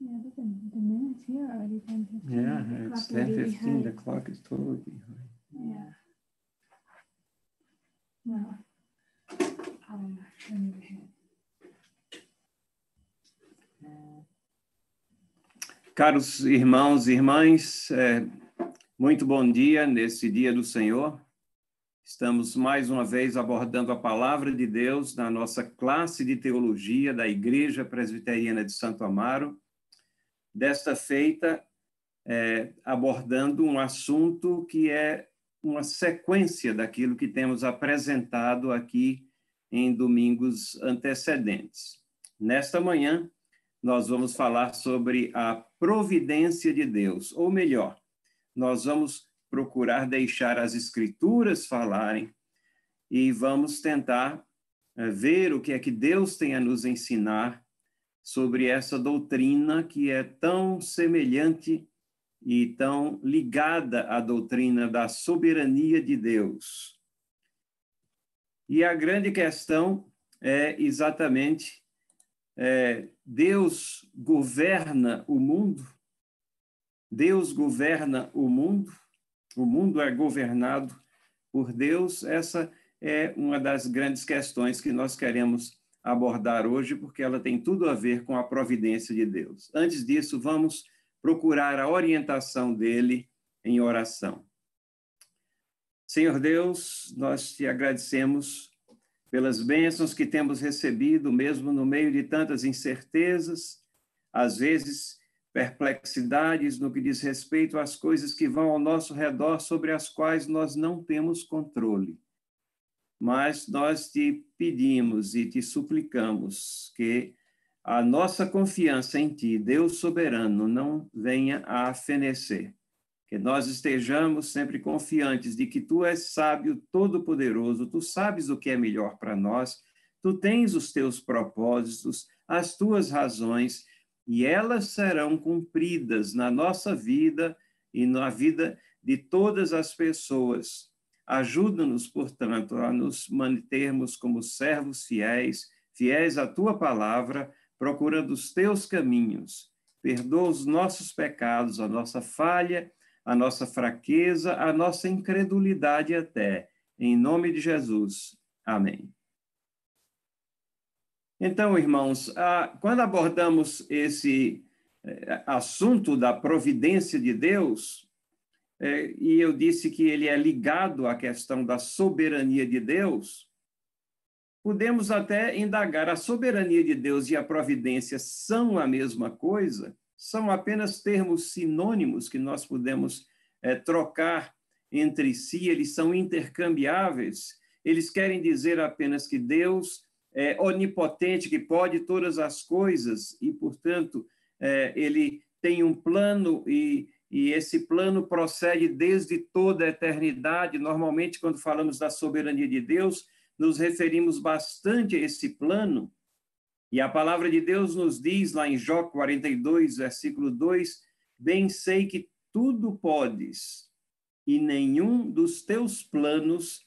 Yeah, the, the minutes here are already 10 15. Yeah, The it's clock is 10 really 15. The clock is totally behind. Yeah. Well, um, let me ahead. Caros irmãos e irmãs, é, muito bom dia nesse dia do Senhor. Estamos mais uma vez abordando a palavra de Deus na nossa classe de teologia da Igreja Presbiteriana de Santo Amaro. Desta feita, é, abordando um assunto que é uma sequência daquilo que temos apresentado aqui em domingos antecedentes. Nesta manhã, nós vamos falar sobre a providência de Deus, ou melhor, nós vamos procurar deixar as escrituras falarem e vamos tentar eh, ver o que é que Deus tem a nos ensinar sobre essa doutrina que é tão semelhante e tão ligada à doutrina da soberania de Deus. E a grande questão é exatamente é, Deus governa o mundo? Deus governa o mundo? O mundo é governado por Deus? Essa é uma das grandes questões que nós queremos abordar hoje, porque ela tem tudo a ver com a providência de Deus. Antes disso, vamos procurar a orientação dele em oração. Senhor Deus, nós te agradecemos pelas bênçãos que temos recebido, mesmo no meio de tantas incertezas, às vezes perplexidades no que diz respeito às coisas que vão ao nosso redor, sobre as quais nós não temos controle. Mas nós te pedimos e te suplicamos que a nossa confiança em Ti, Deus soberano, não venha a fenecer. Que nós estejamos sempre confiantes de que Tu és sábio, todo-poderoso, Tu sabes o que é melhor para nós, Tu tens os Teus propósitos, as Tuas razões, e elas serão cumpridas na nossa vida e na vida de todas as pessoas. Ajuda-nos, portanto, a nos mantermos como servos fiéis, fiéis à Tua palavra, procurando os teus caminhos. Perdoa os nossos pecados, a nossa falha, a nossa fraqueza, a nossa incredulidade até. Em nome de Jesus. Amém. Então, irmãos, quando abordamos esse eh, assunto da providência de Deus, eh, e eu disse que ele é ligado à questão da soberania de Deus, podemos até indagar: a soberania de Deus e a providência são a mesma coisa? São apenas termos sinônimos que nós podemos é, trocar entre si, eles são intercambiáveis. Eles querem dizer apenas que Deus é onipotente, que pode todas as coisas e, portanto, é, ele tem um plano e, e esse plano procede desde toda a eternidade. Normalmente, quando falamos da soberania de Deus, nos referimos bastante a esse plano, e a palavra de Deus nos diz lá em Jó 42, versículo 2: Bem sei que tudo podes, e nenhum dos teus planos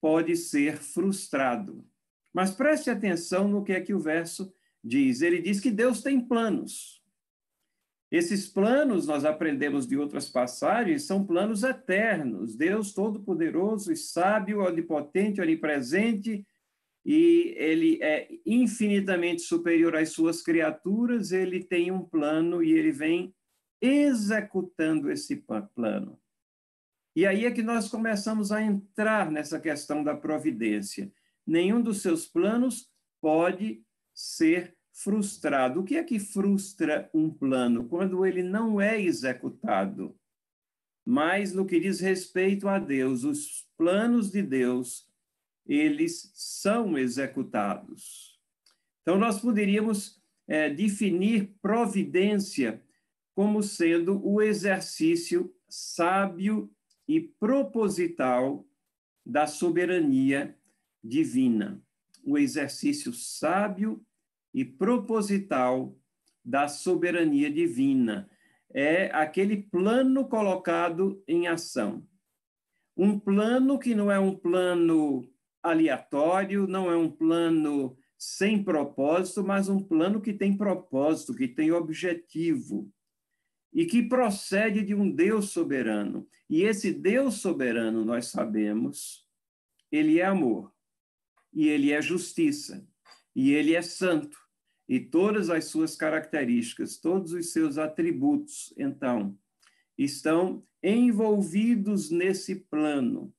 pode ser frustrado. Mas preste atenção no que é que o verso diz. Ele diz que Deus tem planos. Esses planos, nós aprendemos de outras passagens, são planos eternos. Deus Todo-Poderoso e sábio, onipotente, onipresente, e ele é infinitamente superior às suas criaturas, ele tem um plano e ele vem executando esse plano. E aí é que nós começamos a entrar nessa questão da providência. Nenhum dos seus planos pode ser frustrado. O que é que frustra um plano? Quando ele não é executado. Mas no que diz respeito a Deus, os planos de Deus eles são executados. Então, nós poderíamos é, definir providência como sendo o exercício sábio e proposital da soberania divina. O exercício sábio e proposital da soberania divina. É aquele plano colocado em ação. Um plano que não é um plano aleatório, não é um plano sem propósito, mas um plano que tem propósito, que tem objetivo e que procede de um Deus soberano. E esse Deus soberano, nós sabemos, ele é amor, e ele é justiça, e ele é santo, e todas as suas características, todos os seus atributos, então, estão envolvidos nesse plano,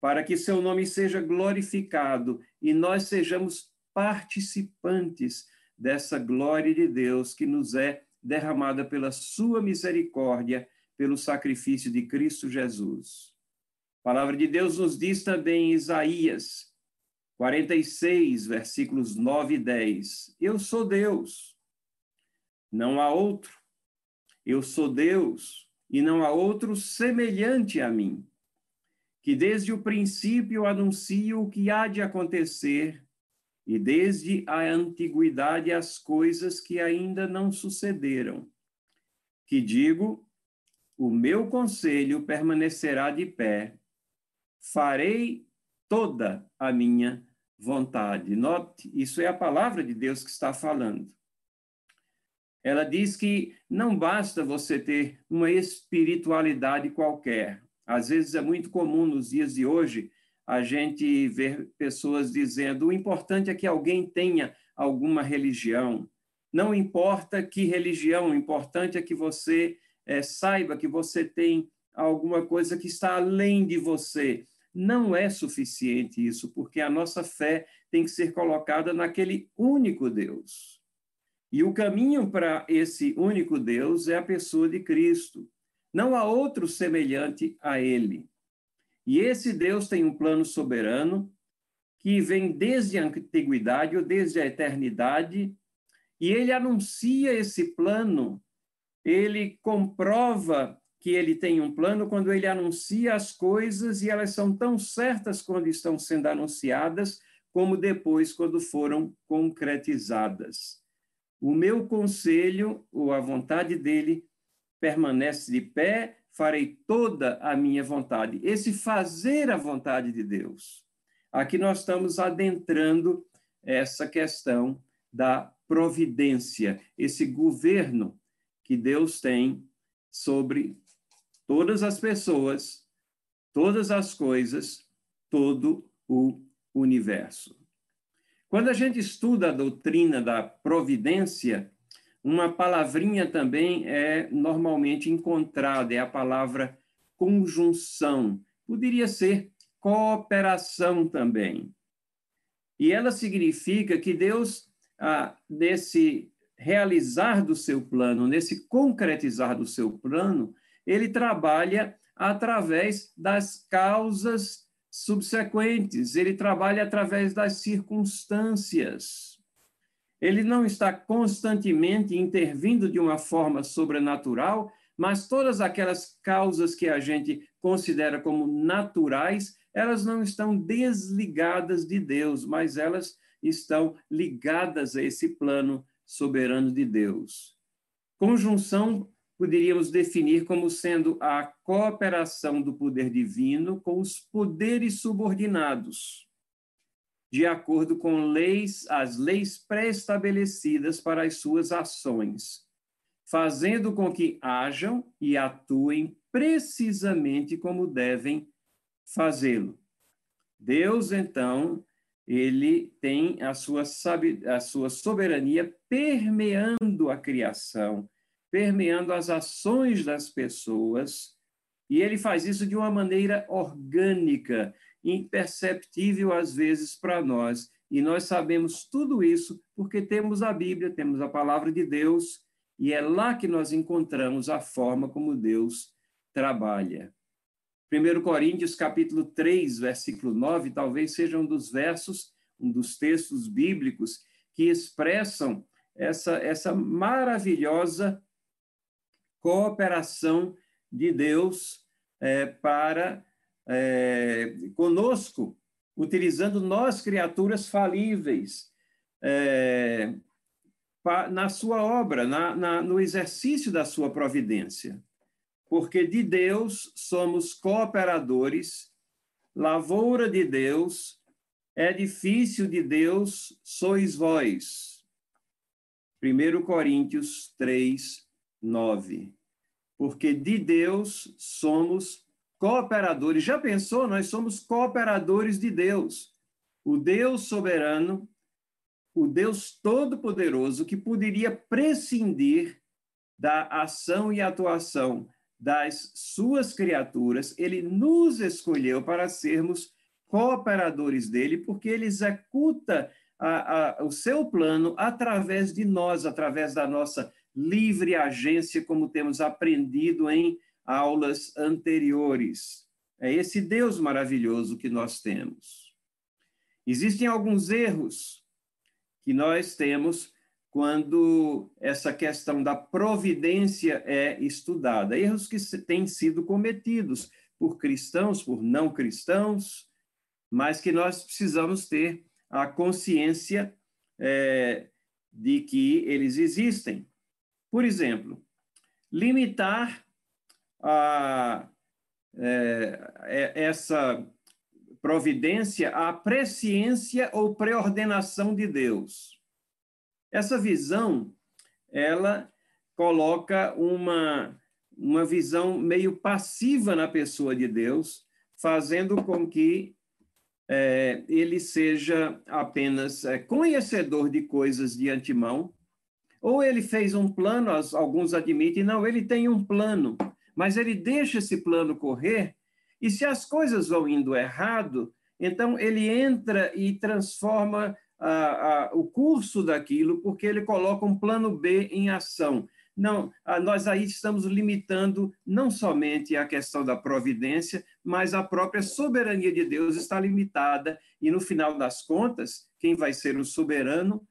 para que seu nome seja glorificado e nós sejamos participantes dessa glória de Deus que nos é derramada pela sua misericórdia, pelo sacrifício de Cristo Jesus. A palavra de Deus nos diz também em Isaías 46, versículos 9 e 10: Eu sou Deus, não há outro. Eu sou Deus e não há outro semelhante a mim, que desde o princípio anuncio o que há de acontecer e desde a antiguidade as coisas que ainda não sucederam. Que digo, o meu conselho permanecerá de pé, farei toda a minha vontade. Note, isso é a palavra de Deus que está falando. Ela diz que não basta você ter uma espiritualidade qualquer. Às vezes é muito comum nos dias de hoje a gente ver pessoas dizendo: o importante é que alguém tenha alguma religião. Não importa que religião, o importante é que você é, saiba que você tem alguma coisa que está além de você. Não é suficiente isso, porque a nossa fé tem que ser colocada naquele único Deus. E o caminho para esse único Deus é a pessoa de Cristo. Não há outro semelhante a ele. E esse Deus tem um plano soberano que vem desde a antiguidade ou desde a eternidade, e ele anuncia esse plano, ele comprova que ele tem um plano quando ele anuncia as coisas e elas são tão certas quando estão sendo anunciadas, como depois quando foram concretizadas. O meu conselho, ou a vontade dele, permanece de pé farei toda a minha vontade. Esse fazer a vontade de Deus. Aqui nós estamos adentrando essa questão da providência, esse governo que Deus tem sobre todas as pessoas, todas as coisas, todo o universo. Quando a gente estuda a doutrina da providência, uma palavrinha também é normalmente encontrada, é a palavra conjunção. Poderia ser cooperação também. E ela significa que Deus, ah, nesse realizar do seu plano, nesse concretizar do seu plano, ele trabalha através das causas subsequentes, ele trabalha através das circunstâncias. Ele não está constantemente intervindo de uma forma sobrenatural, mas todas aquelas causas que a gente considera como naturais, elas não estão desligadas de Deus, mas elas estão ligadas a esse plano soberano de Deus. Conjunção poderíamos definir como sendo a cooperação do poder divino com os poderes subordinados de acordo com leis, as leis pré-estabelecidas para as suas ações, fazendo com que hajam e atuem precisamente como devem fazê-lo. Deus, então, ele tem a sua, a sua soberania permeando a criação, permeando as ações das pessoas, e ele faz isso de uma maneira orgânica, imperceptível às vezes para nós. E nós sabemos tudo isso porque temos a Bíblia, temos a palavra de Deus, e é lá que nós encontramos a forma como Deus trabalha. 1 Coríntios capítulo 3, versículo 9, talvez seja um dos versos, um dos textos bíblicos que expressam essa, essa maravilhosa cooperação de Deus é, para é, conosco, utilizando nós, criaturas falíveis, é, pa, na sua obra, na, na, no exercício da sua providência. Porque de Deus somos cooperadores, lavoura de Deus, edifício de Deus sois vós. 1 Coríntios 3, 9. Porque de Deus somos cooperadores. Já pensou? Nós somos cooperadores de Deus. O Deus soberano, o Deus todo-poderoso, que poderia prescindir da ação e atuação das suas criaturas, ele nos escolheu para sermos cooperadores dele, porque ele executa a, a, o seu plano através de nós, através da nossa livre agência, como temos aprendido em aulas anteriores. É esse Deus maravilhoso que nós temos. Existem alguns erros que nós temos quando essa questão da providência é estudada. Erros que têm sido cometidos por cristãos, por não cristãos, mas que nós precisamos ter a consciência é, de que eles existem. Por exemplo, limitar a, é, é, essa providência à presciência ou preordenação de Deus. Essa visão, ela coloca uma, uma visão meio passiva na pessoa de Deus, fazendo com que é, ele seja apenas é, conhecedor de coisas de antemão, ou ele fez um plano, alguns admitem, não, ele tem um plano, mas ele deixa esse plano correr, e se as coisas vão indo errado, então ele entra e transforma o curso daquilo, porque ele coloca um plano B em ação. Não, nós aí estamos limitando não somente a questão da providência, mas a própria soberania de Deus está limitada, e no final das contas, quem vai ser o soberano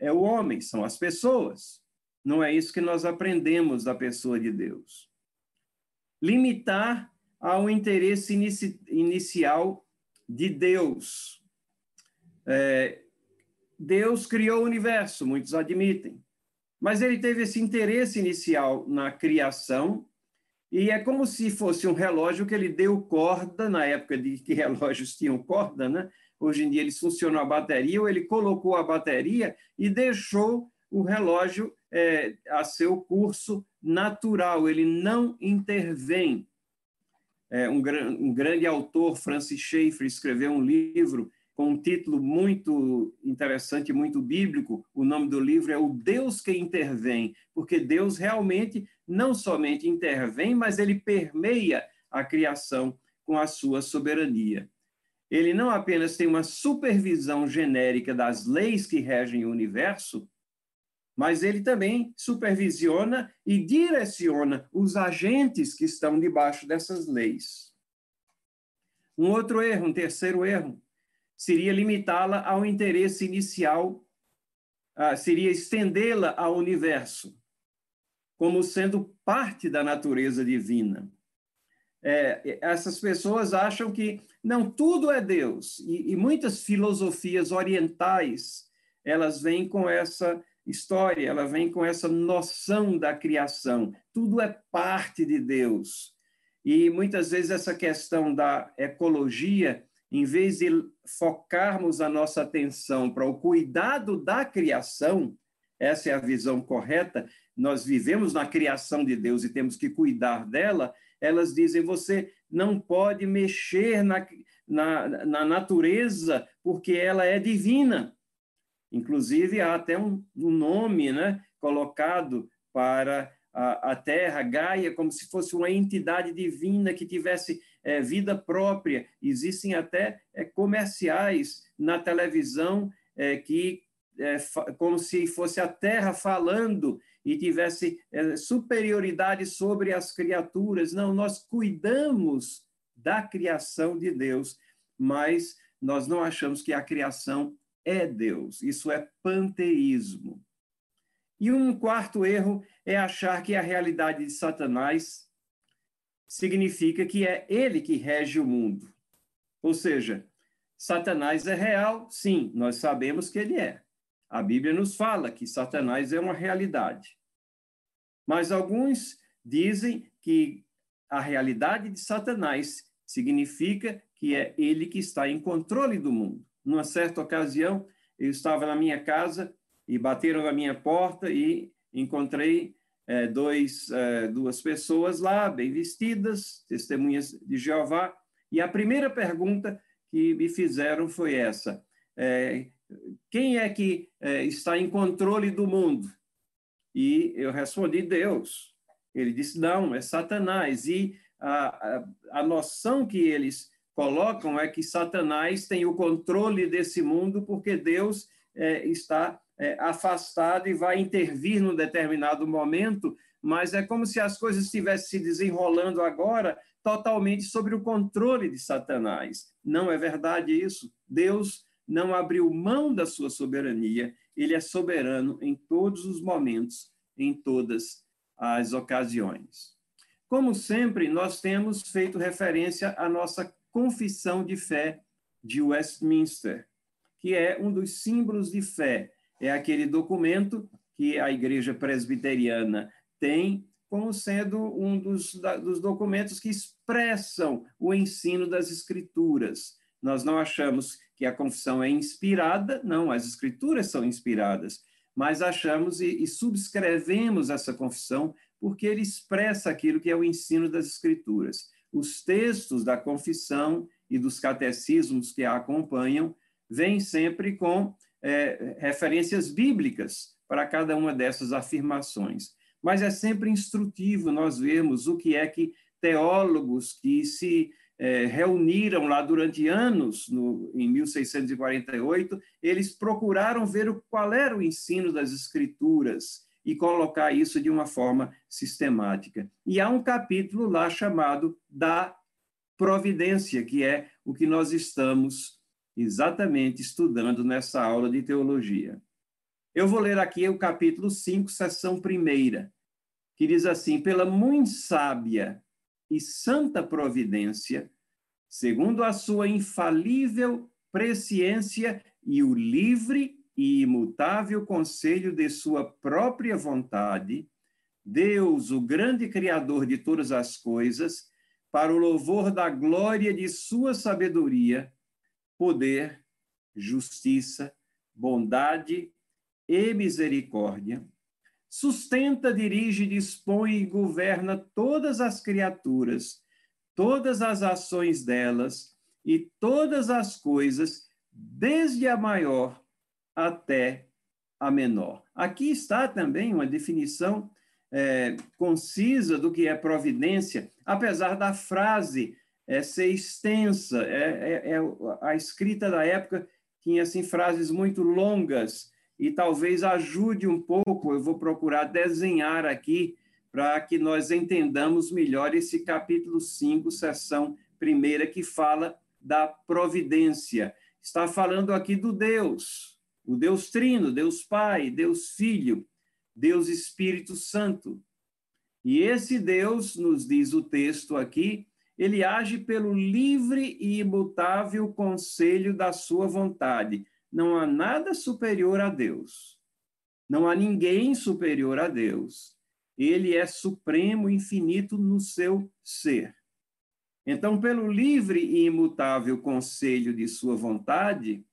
é o homem, são as pessoas. Não é isso que nós aprendemos da pessoa de Deus. Limitar ao interesse inici inicial de Deus. É, Deus criou o universo, muitos admitem. Mas ele teve esse interesse inicial na criação, e é como se fosse um relógio que ele deu corda, na época de que relógios tinham corda, né? Hoje em dia eles funcionam a bateria, ou ele colocou a bateria e deixou o relógio é, a seu curso natural, ele não intervém. É, um, um grande autor, Francis Schaeffer, escreveu um livro com um título muito interessante, muito bíblico. O nome do livro é O Deus que Intervém, porque Deus realmente não somente intervém, mas ele permeia a criação com a sua soberania. Ele não apenas tem uma supervisão genérica das leis que regem o universo, mas ele também supervisiona e direciona os agentes que estão debaixo dessas leis. Um outro erro, um terceiro erro, seria limitá-la ao interesse inicial, uh, seria estendê-la ao universo, como sendo parte da natureza divina. É, essas pessoas acham que não tudo é Deus e, e, muitas filosofias orientais elas vêm com essa história, ela vem com essa noção da criação. Tudo é parte de Deus e muitas vezes essa questão da ecologia em vez de focarmos a nossa atenção para o cuidado da criação, essa é a visão correta, nós vivemos na criação de Deus e temos que cuidar dela, elas dizem: você não pode mexer na, na, na natureza porque ela é divina. Inclusive, há até um, um nome né, colocado para a, a Terra, Gaia, como se fosse uma entidade divina que tivesse é, vida própria. Existem até é, comerciais na televisão é, que, é, como se fosse a Terra falando e tivesse é, superioridade sobre as criaturas. Não, nós cuidamos da criação de Deus, mas nós não achamos que a criação é Deus. Isso é panteísmo. E um quarto erro é achar que a realidade de Satanás significa que é ele que rege o mundo. Ou seja, Satanás é real? Sim, nós sabemos que ele é. A Bíblia nos fala que Satanás é uma realidade. Mas alguns dizem que a realidade de Satanás significa que é ele que está em controle do mundo. numa certa ocasião, eu estava na minha casa e bateram na minha porta e encontrei é, dois, é, duas pessoas lá, bem vestidas, testemunhas de Jeová, e a primeira pergunta que me fizeram foi essa: é, quem é que é, está em controle do mundo? E eu respondi: Deus. Ele disse: não, é Satanás. E a, a, a noção que eles colocam é que Satanás tem o controle desse mundo porque Deus é, está é, afastado e vai intervir num determinado momento, mas é como se as coisas estivessem se desenrolando agora totalmente sobre o controle de Satanás. Não é verdade isso. Deus não abriu mão da sua soberania, ele é soberano em todos os momentos, em todas as ocasiões. Como sempre, nós temos feito referência à nossa confissão de fé de Westminster, que é um dos símbolos de fé. É aquele documento que a Igreja Presbiteriana tem como sendo um dos, dos documentos que expressam o ensino das Escrituras. Nós não achamos que a confissão é inspirada, não, as Escrituras são inspiradas, mas achamos e, e subscrevemos essa confissão porque ele expressa aquilo que é o ensino das Escrituras. Os textos da confissão e dos catecismos que a acompanham vêm sempre com é, referências bíblicas para cada uma dessas afirmações. Mas é sempre instrutivo nós vermos o que é que teólogos que se é, reuniram lá durante anos, no, em 1648, eles procuraram ver o, qual era o ensino das Escrituras e colocar isso de uma forma sistemática. E há um capítulo lá chamado da providência, que é o que nós estamos exatamente estudando nessa aula de teologia. Eu vou ler aqui o capítulo 5, seção primeira, que diz assim: pela muito sábia e santa providência, segundo a sua infalível presciência e o livre e imutável conselho de sua própria vontade, Deus, o grande Criador de todas as coisas, para o louvor da glória de sua sabedoria, poder, justiça, bondade e misericórdia, sustenta, dirige, dispõe e governa todas as criaturas, todas as ações delas e todas as coisas, desde a maior até a menor. Aqui está também uma definição é, concisa do que é providência, apesar da frase é, ser extensa. É, é, é, a escrita da época tinha assim frases muito longas e talvez ajude um pouco. Eu vou procurar desenhar aqui para que nós entendamos melhor esse capítulo 5, seção primeira, que fala da providência. Está falando aqui do Deus, o Deus Trino, Deus Pai, Deus Filho, Deus Espírito Santo. E esse Deus, nos diz o texto aqui, ele age pelo livre e imutável conselho da sua vontade. Não há nada superior a Deus. Não há ninguém superior a Deus. Ele é supremo, infinito no seu ser. Então, pelo livre e imutável conselho de sua vontade,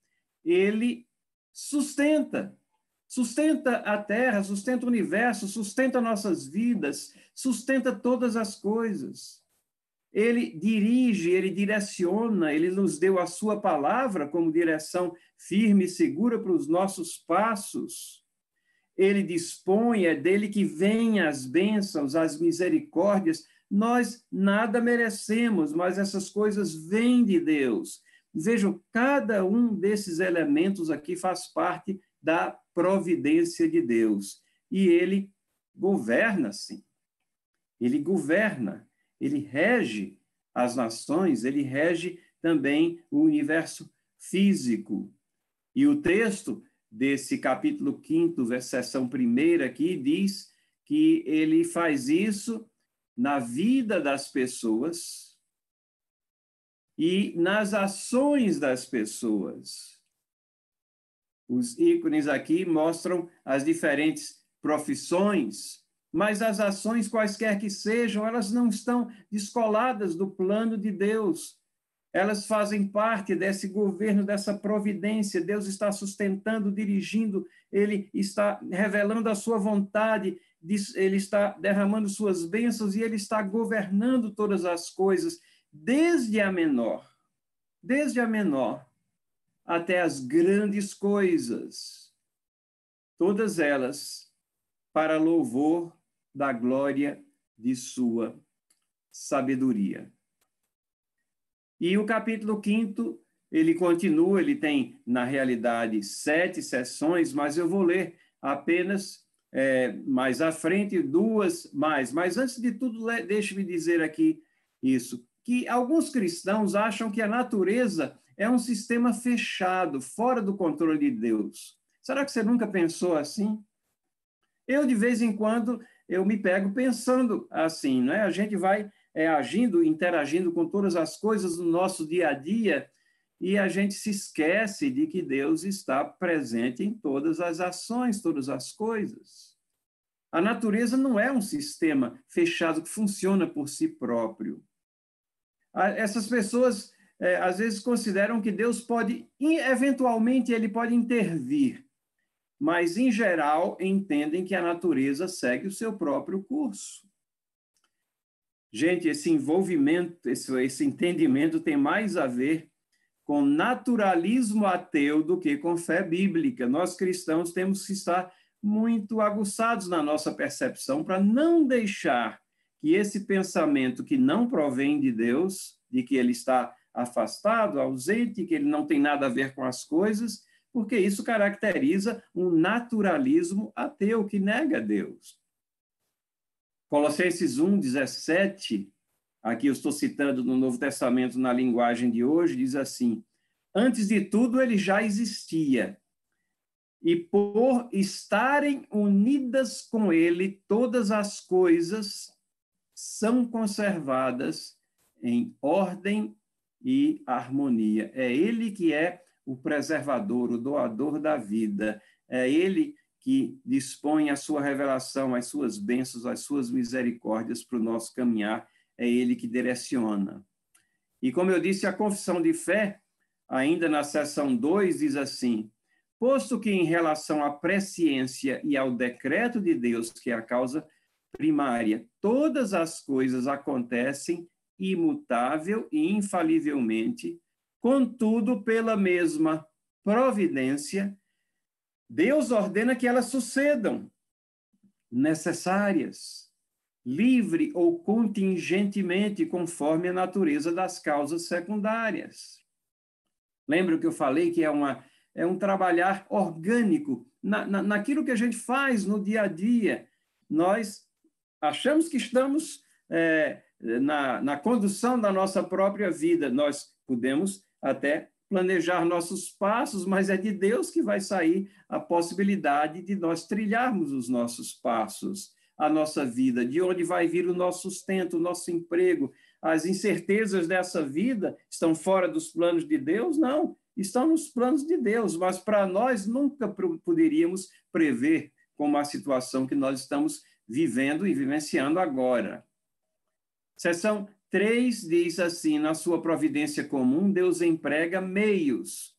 ele sustenta. Sustenta a terra, sustenta o universo, sustenta nossas vidas, sustenta todas as coisas. Ele dirige, ele direciona, ele nos deu a sua palavra como direção firme e segura para os nossos passos. Ele dispõe, é dele que vêm as bênçãos, as misericórdias. Nós nada merecemos, mas essas coisas vêm de Deus. Vejam, cada um desses elementos aqui faz parte da providência de Deus. E ele governa, sim. Ele governa, ele rege as nações, ele rege também o universo físico. E o texto desse capítulo 5, seção primeira aqui, diz que ele faz isso na vida das pessoas, e nas ações das pessoas. Os ícones aqui mostram as diferentes profissões, mas as ações, quaisquer que sejam, elas não estão descoladas do plano de Deus. elas fazem parte desse governo, dessa providência. Deus está sustentando, dirigindo, ele está revelando a sua vontade, ele está derramando suas bênçãos e ele está governando todas as coisas, desde a menor, desde a menor até as grandes coisas, todas elas para louvor da glória de sua sabedoria. E o capítulo quinto, ele continua, ele tem, na realidade, sete sessões, mas eu vou ler apenas é, mais à frente duas mais. Mas antes de tudo, deixe-me dizer aqui isso, que alguns cristãos acham que a natureza é um sistema fechado, fora do controle de Deus. Será que você nunca pensou assim? Eu, de vez em quando, eu me pego pensando assim, né? A gente vai é, agindo, interagindo com todas as coisas no nosso dia a dia e a gente se esquece de que Deus está presente em todas as ações, todas as coisas. A natureza não é um sistema fechado que funciona por si próprio. Essas pessoas é, às vezes consideram que Deus pode, eventualmente, ele pode intervir, mas, em geral, entendem que a natureza segue o seu próprio curso. Gente, esse envolvimento, esse, esse entendimento tem mais a ver com naturalismo ateu do que com fé bíblica. Nós cristãos temos que estar muito aguçados na nossa percepção para não deixar que esse pensamento que não provém de Deus, de que ele está afastado, ausente, que ele não tem nada a ver com as coisas, porque isso caracteriza um naturalismo ateu que nega Deus. Colossenses 1, 17, aqui eu estou citando no Novo Testamento na linguagem de hoje, diz assim: Antes de tudo ele já existia, e por estarem unidas com ele, todas as coisas são conservadas em ordem e harmonia. É ele que é o preservador, o doador da vida. É ele que dispõe a sua revelação, as suas bênçãos, as suas misericórdias para o nosso caminhar. É ele que direciona. E como eu disse, a confissão de fé, ainda na seção 2, diz assim: posto que em relação à presciência e ao decreto de Deus, que é a causa primária, todas as coisas acontecem imutável e infalivelmente, contudo, pela mesma providência, Deus ordena que elas sucedam, necessárias, livre ou contingentemente, conforme a natureza das causas secundárias. Lembra que eu falei que é, uma, é um trabalhar orgânico na, na, naquilo que a gente faz no dia a dia. Nós achamos que estamos é, na, na condução da nossa própria vida. Nós podemos até planejar nossos passos, mas é de Deus que vai sair a possibilidade de nós trilharmos os nossos passos, a nossa vida, de onde vai vir o nosso sustento, o nosso emprego. As incertezas dessa vida estão fora dos planos de Deus? Não, estão nos planos de Deus, mas para nós nunca poderíamos prever como a situação que nós estamos vivendo e vivenciando agora. Seção 3 diz assim: na sua providência comum, Deus emprega meios.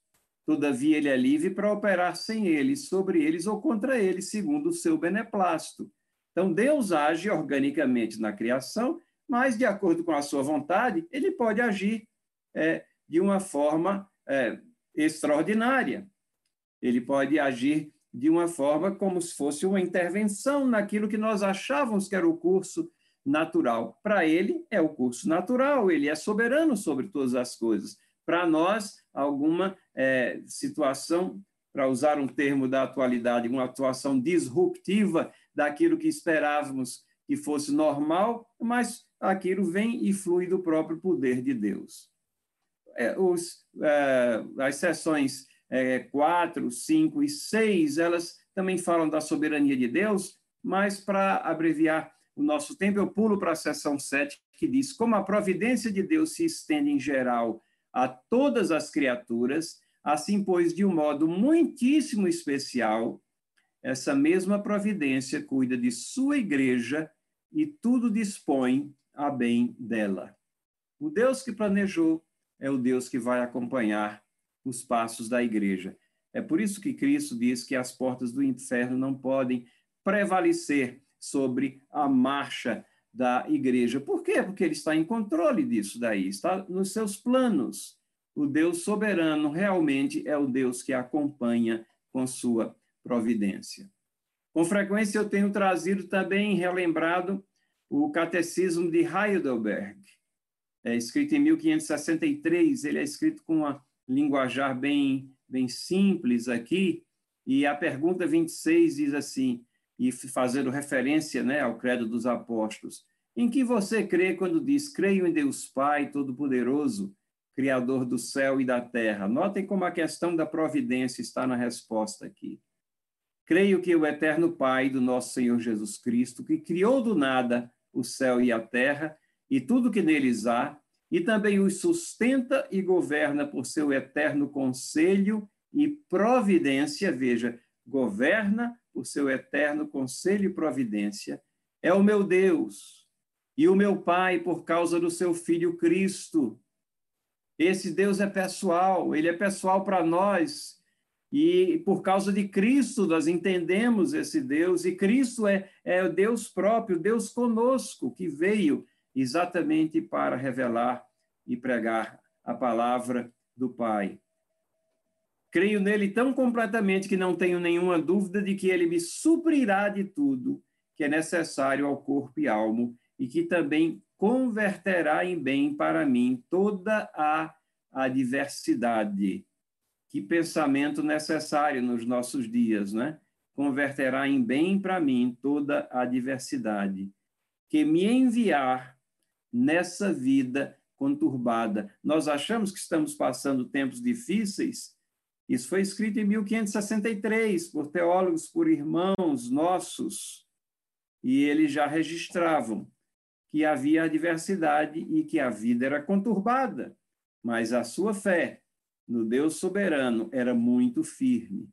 Todavia, ele é livre para operar sem eles, sobre eles ou contra eles, segundo o seu beneplácito. Então, Deus age organicamente na criação, mas, de acordo com a sua vontade, ele pode agir é, de uma forma é, extraordinária. Ele pode agir de uma forma como se fosse uma intervenção naquilo que nós achávamos que era o curso natural. Para ele, é o curso natural, ele é soberano sobre todas as coisas. Para nós, alguma é, situação, para usar um termo da atualidade, uma atuação disruptiva daquilo que esperávamos que fosse normal, mas aquilo vem e flui do próprio poder de Deus. É, os, é, as sessões é, 4, 5 e 6, elas também falam da soberania de Deus, mas para abreviar o nosso tempo, eu pulo para a seção 7, que diz: Como a providência de Deus se estende em geral a todas as criaturas, assim, pois, de um modo muitíssimo especial, essa mesma providência cuida de sua igreja e tudo dispõe a bem dela. O Deus que planejou é o Deus que vai acompanhar os passos da igreja. É por isso que Cristo diz que as portas do inferno não podem prevalecer sobre a marcha da igreja. Por quê? Porque ele está em controle disso daí, está nos seus planos. O Deus soberano realmente é o Deus que acompanha com sua providência. Com frequência eu tenho trazido também, relembrado, o Catecismo de Heidelberg, é escrito em 1563, ele é escrito com uma linguajar bem, bem simples aqui, e a pergunta 26 diz assim, e fazendo referência né, ao credo dos apóstolos, em que você crê quando diz, creio em Deus Pai Todo-Poderoso, Criador do céu e da terra? Notem como a questão da providência está na resposta aqui. Creio que o eterno Pai do nosso Senhor Jesus Cristo, que criou do nada o céu e a terra e tudo que neles há, e também os sustenta e governa por seu eterno conselho e providência, veja, governa por seu eterno conselho e providência, é o meu Deus e o meu Pai por causa do seu Filho Cristo. Esse Deus é pessoal, ele é pessoal para nós, e por causa de Cristo nós entendemos esse Deus, e Cristo é, é o Deus próprio, Deus conosco, que veio exatamente para revelar e pregar a palavra do Pai. Creio nele tão completamente que não tenho nenhuma dúvida de que ele me suprirá de tudo que é necessário ao corpo e alma e que também converterá em bem para mim toda a adversidade. Que pensamento necessário nos nossos dias, né? Converterá em bem para mim toda a adversidade. Que me enviar nessa vida conturbada. Nós achamos que estamos passando tempos difíceis. Isso foi escrito em 1563 por teólogos, por irmãos nossos, e eles já registravam que havia adversidade e que a vida era conturbada, mas a sua fé no Deus soberano era muito firme.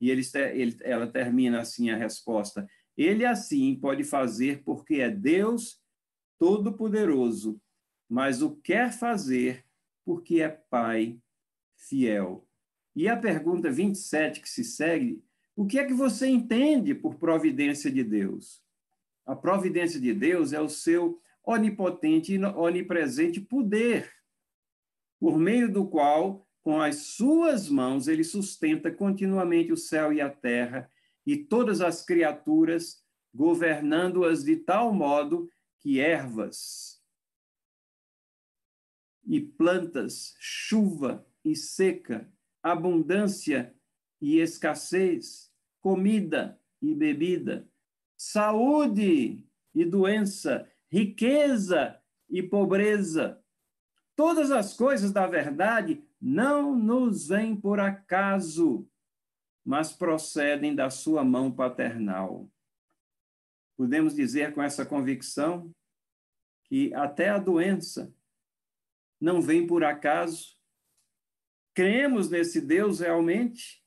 E ele, ele, ela termina assim a resposta: Ele assim pode fazer porque é Deus Todo-Poderoso, mas o quer fazer porque é Pai fiel. E a pergunta 27 que se segue: o que é que você entende por providência de Deus? A providência de Deus é o seu onipotente e onipresente poder, por meio do qual, com as suas mãos, ele sustenta continuamente o céu e a terra e todas as criaturas, governando-as de tal modo que ervas e plantas, chuva e seca, abundância e escassez, comida e bebida, saúde e doença, riqueza e pobreza. Todas as coisas da verdade não nos vêm por acaso, mas procedem da sua mão paternal. Podemos dizer com essa convicção que até a doença não vem por acaso. Cremos nesse Deus realmente,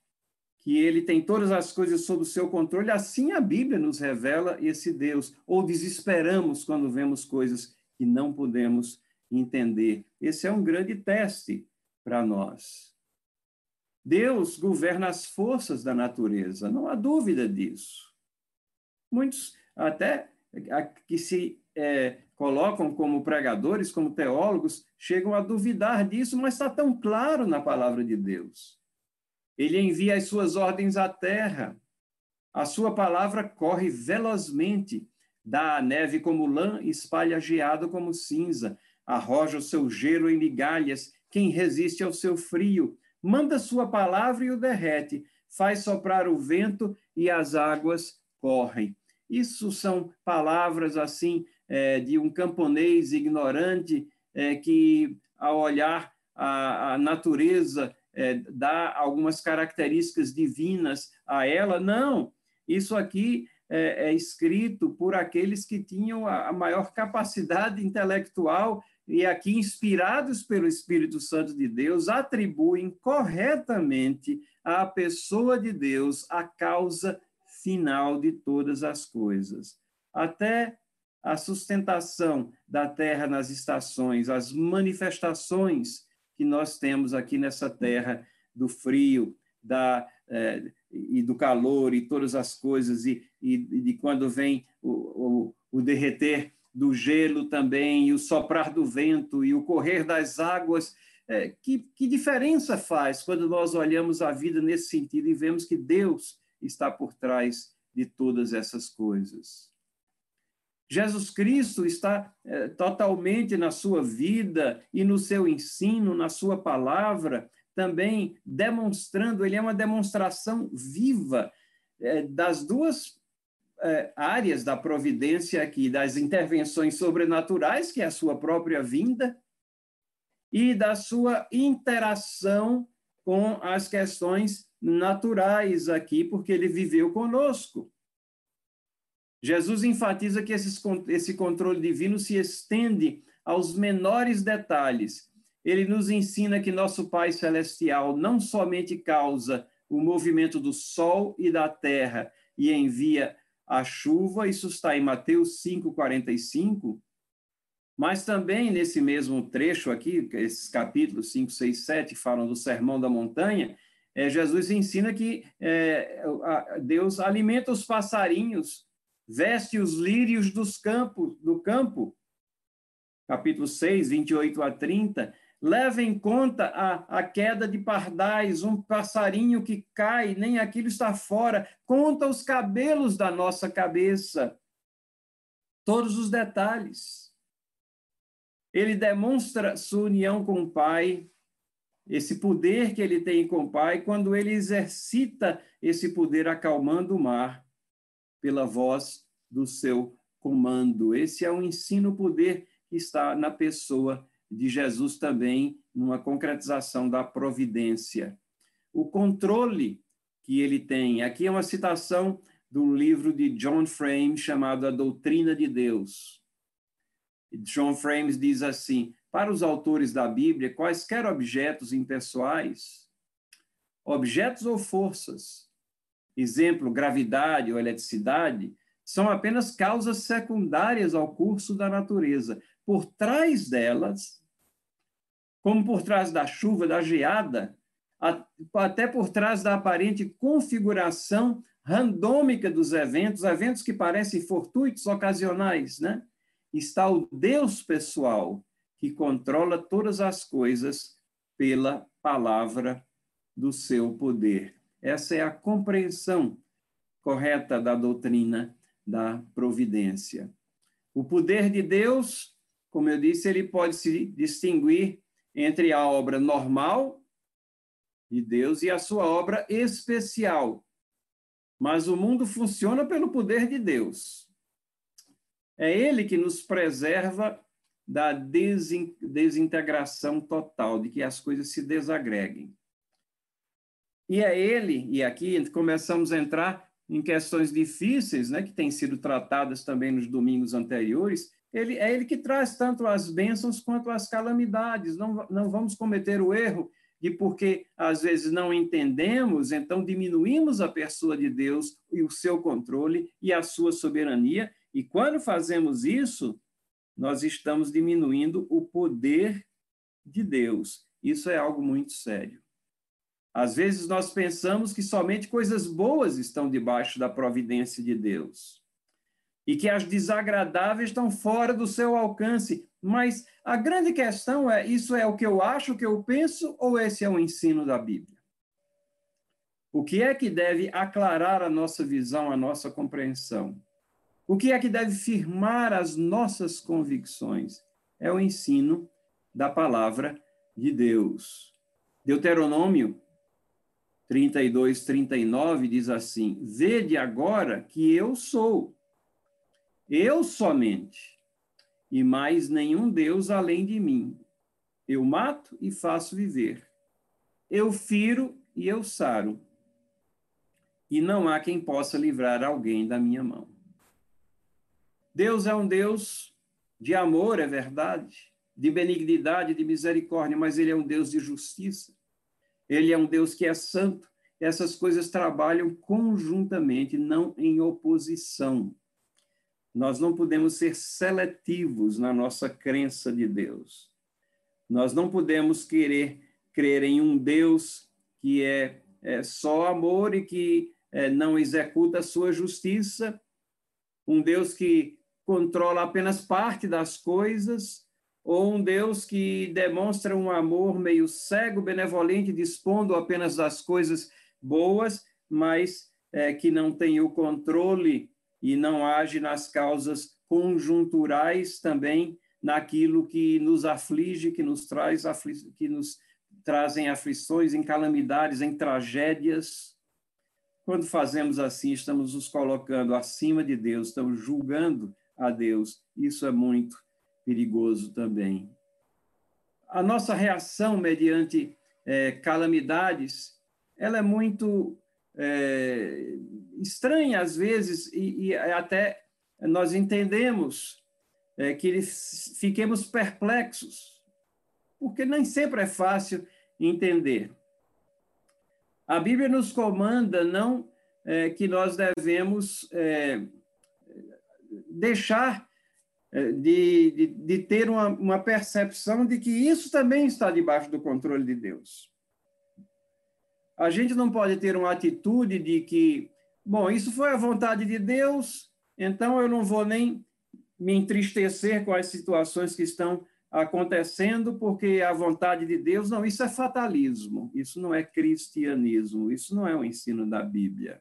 que ele tem todas as coisas sob o seu controle, assim a Bíblia nos revela esse Deus. Ou desesperamos quando vemos coisas que não podemos entender. Esse é um grande teste para nós. Deus governa as forças da natureza, não há dúvida disso. Muitos até que se é, colocam como pregadores, como teólogos, chegam a duvidar disso, mas está tão claro na palavra de Deus. Ele envia as suas ordens à terra, a sua palavra corre velozmente, dá a neve como lã, espalha geado como cinza, arroja o seu gelo em migalhas, quem resiste ao seu frio, manda sua palavra e o derrete, faz soprar o vento e as águas correm. Isso são palavras assim é, de um camponês ignorante é, que, ao olhar a, a natureza, é, dá algumas características divinas a ela. Não, isso aqui é, é escrito por aqueles que tinham a, a maior capacidade intelectual e aqui, inspirados pelo Espírito Santo de Deus, atribuem corretamente à pessoa de Deus a causa final de todas as coisas. Até a sustentação da terra nas estações, as manifestações que nós temos aqui nessa terra do frio, da é, e do calor e todas as coisas e, e de quando vem o, o, o derreter do gelo também e o soprar do vento e o correr das águas é, que, que diferença faz quando nós olhamos a vida nesse sentido e vemos que Deus está por trás de todas essas coisas? Jesus Cristo está é, totalmente na sua vida e no seu ensino, na sua palavra, também demonstrando, ele é uma demonstração viva é, das duas é, áreas da providência aqui, das intervenções sobrenaturais, que é a sua própria vinda, e da sua interação com as questões naturais aqui, porque ele viveu conosco. Jesus enfatiza que esses, esse controle divino se estende aos menores detalhes. Ele nos ensina que nosso Pai Celestial não somente causa o movimento do sol e da terra e envia a chuva, isso está em Mateus 5,45, mas também nesse mesmo trecho aqui, esses capítulos 5, 6, 7 falam do Sermão da Montanha, é, Jesus ensina que é, Deus alimenta os passarinhos, veste os lírios dos campos, do campo. Capítulo 6, 28 a 30. Leva em conta a, a queda de pardais, um passarinho que cai, nem aquilo está fora. Conta os cabelos da nossa cabeça. Todos os detalhes ele demonstra sua união com o Pai, esse poder que ele tem com o Pai, quando ele exercita esse poder acalmando o mar pela voz do seu comando. Esse é o ensino-poder que está na pessoa de Jesus também, numa concretização da providência. O controle que ele tem. Aqui é uma citação do livro de John Frame chamado A Doutrina de Deus. John Frames diz assim: para os autores da Bíblia, quaisquer objetos impessoais, objetos ou forças, exemplo, gravidade ou eletricidade, são apenas causas secundárias ao curso da natureza. Por trás delas, como por trás da chuva, da geada, até por trás da aparente configuração randômica dos eventos, eventos que parecem fortuitos, ocasionais, né? está o Deus pessoal, que controla todas as coisas pela palavra do seu poder. Essa é a compreensão correta da doutrina da providência. O poder de Deus, como eu disse, ele pode se distinguir entre a obra normal de Deus e a sua obra especial. Mas o mundo funciona pelo poder de Deus. É ele que nos preserva da desintegração total, de que as coisas se desagreguem. E é ele, e aqui começamos a entrar em questões difíceis, né, que têm sido tratadas também nos domingos anteriores, ele, é ele que traz tanto as bênçãos quanto as calamidades. Não, não vamos cometer o erro de porque às vezes não entendemos, então diminuímos a pessoa de Deus e o seu controle e a sua soberania, e quando fazemos isso, nós estamos diminuindo o poder de Deus. Isso é algo muito sério. Às vezes nós pensamos que somente coisas boas estão debaixo da providência de Deus e que as desagradáveis estão fora do seu alcance. Mas a grande questão é: isso é o que eu acho, o que eu penso, ou esse é o ensino da Bíblia? O que é que deve aclarar a nossa visão, a nossa compreensão? O que é que deve firmar as nossas convicções? É o ensino da palavra de Deus. Deuteronômio 32, 39 diz assim: Vede agora que eu sou, eu somente, e mais nenhum Deus além de mim. Eu mato e faço viver. Eu firo e eu saro. E não há quem possa livrar alguém da minha mão. Deus é um Deus de amor, é verdade, de benignidade, de misericórdia, mas ele é um Deus de justiça. Ele é um Deus que é santo. Essas coisas trabalham conjuntamente, não em oposição. Nós não podemos ser seletivos na nossa crença de Deus. Nós não podemos querer crer em um Deus que é, é só amor e que é, não executa a sua justiça, um Deus que controla apenas parte das coisas, ou um Deus que demonstra um amor meio cego, benevolente, dispondo apenas das coisas boas, mas é, que não tem o controle e não age nas causas conjunturais também naquilo que nos aflige, que nos traz que nos trazem aflições, em calamidades, em tragédias. Quando fazemos assim, estamos nos colocando acima de Deus, estamos julgando a Deus. Isso é muito perigoso também. A nossa reação mediante é, calamidades, ela é muito é, estranha às vezes e, e, até nós entendemos é, que fiquemos perplexos, porque nem sempre é fácil entender. A Bíblia nos comanda não é, que nós devemos é, deixar de, de, de, ter uma, uma percepção de que isso também está debaixo do controle de Deus. A gente não pode ter uma atitude de que, bom, isso foi a vontade de Deus, então eu não vou nem me entristecer com as situações que estão acontecendo, porque a vontade de Deus, não, isso é fatalismo, isso não é cristianismo, isso não é o ensino da Bíblia.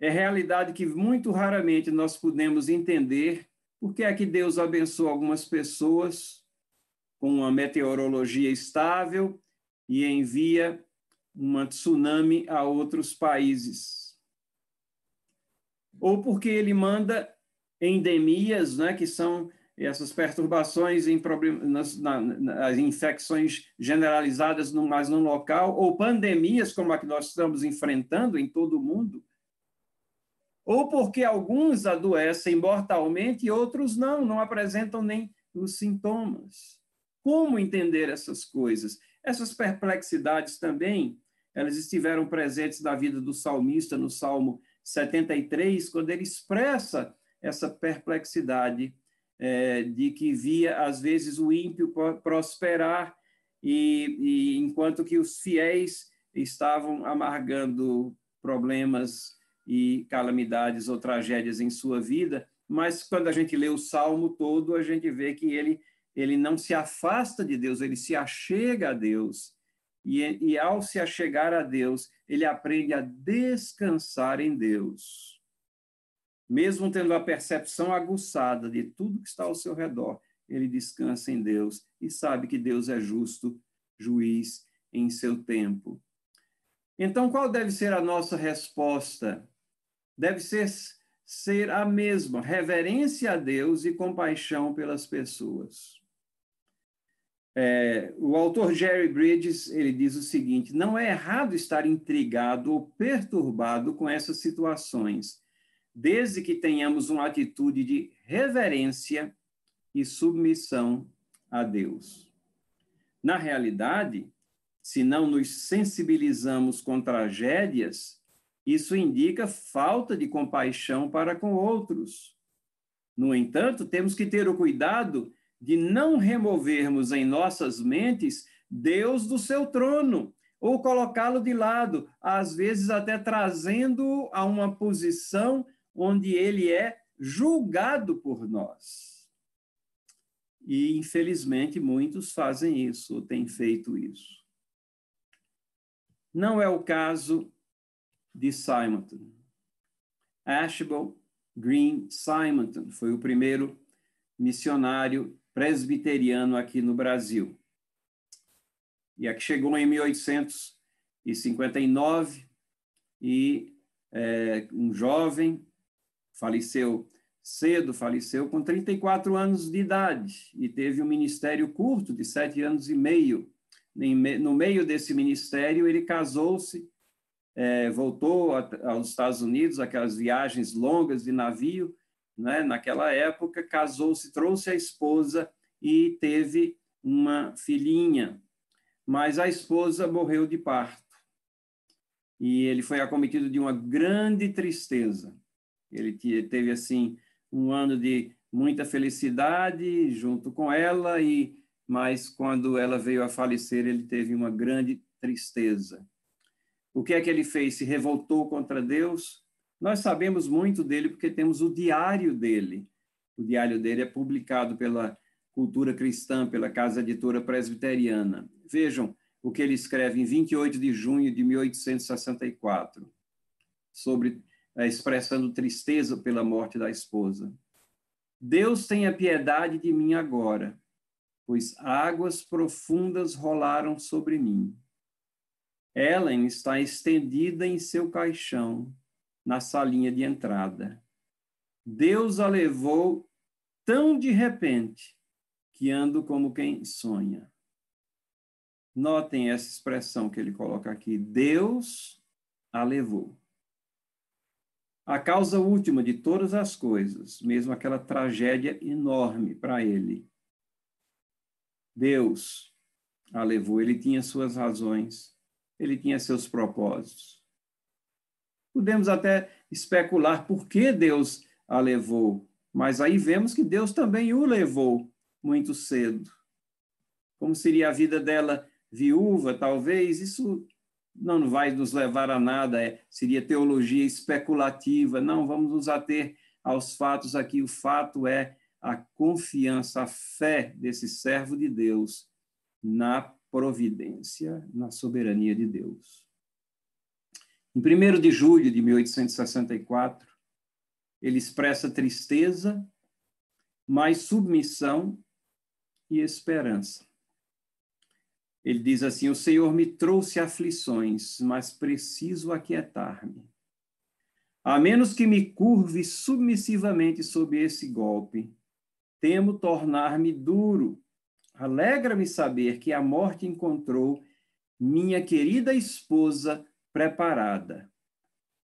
É realidade que muito raramente nós podemos entender por que é que Deus abençoa algumas pessoas com uma meteorologia estável e envia uma tsunami a outros países. Ou porque ele manda endemias, né, que são essas perturbações em nas, na, nas infecções generalizadas no, mais no local, ou pandemias como a que nós estamos enfrentando em todo o mundo, ou porque alguns adoecem mortalmente e outros não, não apresentam nem os sintomas. Como entender essas coisas? Essas perplexidades também, elas estiveram presentes na vida do salmista no Salmo 73, quando ele expressa essa perplexidade é, de que via, às vezes, o ímpio prosperar, e, e enquanto que os fiéis estavam amargando problemas e calamidades ou tragédias em sua vida, mas quando a gente lê o salmo todo, a gente vê que ele ele não se afasta de Deus, ele se achega a Deus. E, e ao se achegar a Deus, ele aprende a descansar em Deus. Mesmo tendo a percepção aguçada de tudo que está ao seu redor, ele descansa em Deus e sabe que Deus é justo, juiz em seu tempo. Então, qual deve ser a nossa resposta? Deve ser ser a mesma, reverência a Deus e compaixão pelas pessoas. É, o autor Jerry Bridges ele diz o seguinte: não é errado estar intrigado ou perturbado com essas situações, desde que tenhamos uma atitude de reverência e submissão a Deus. Na realidade, se não nos sensibilizamos com tragédias, isso indica falta de compaixão para com outros. No entanto, temos que ter o cuidado de não removermos em nossas mentes Deus do seu trono, ou colocá-lo de lado, às vezes até trazendo a uma posição onde ele é julgado por nós. E, infelizmente, muitos fazem isso, ou têm feito isso. Não é o caso de Simonton. Ashbel Green Simonton foi o primeiro missionário presbiteriano aqui no Brasil. E aqui chegou em 1859 e é, um jovem faleceu cedo, faleceu com 34 anos de idade e teve um ministério curto de sete anos e meio. No meio desse ministério, ele casou-se, é, voltou aos Estados Unidos, aquelas viagens longas de navio, né, naquela época, casou-se, trouxe a esposa e teve uma filhinha, mas a esposa morreu de parto. E ele foi acometido de uma grande tristeza. Ele teve, assim, um ano de muita felicidade junto com ela, e mas quando ela veio a falecer, ele teve uma grande tristeza. O que é que ele fez? Se revoltou contra Deus? Nós sabemos muito dele porque temos o diário dele. O diário dele é publicado pela Cultura Cristã, pela Casa Editora Presbiteriana. Vejam o que ele escreve em 28 de junho de 1864, sobre eh, expressando tristeza pela morte da esposa. Deus tenha piedade de mim agora, pois águas profundas rolaram sobre mim. Ellen está estendida em seu caixão, na salinha de entrada. Deus a levou tão de repente que ando como quem sonha. Notem essa expressão que ele coloca aqui: Deus a levou. A causa última de todas as coisas, mesmo aquela tragédia enorme para ele. Deus a levou, ele tinha suas razões, ele tinha seus propósitos. Podemos até especular por que Deus a levou, mas aí vemos que Deus também o levou muito cedo. Como seria a vida dela viúva, talvez? Isso não vai nos levar a nada, é, seria teologia especulativa. Não, vamos nos ater aos fatos aqui. O fato é a confiança, a fé desse servo de Deus na providência, na soberania de Deus. Em 1 de julho de 1864, ele expressa tristeza, mais submissão e esperança. Ele diz assim: O Senhor me trouxe aflições, mas preciso aquietar-me. A menos que me curve submissivamente sob esse golpe, temo tornar-me duro Alegra-me saber que a morte encontrou minha querida esposa preparada.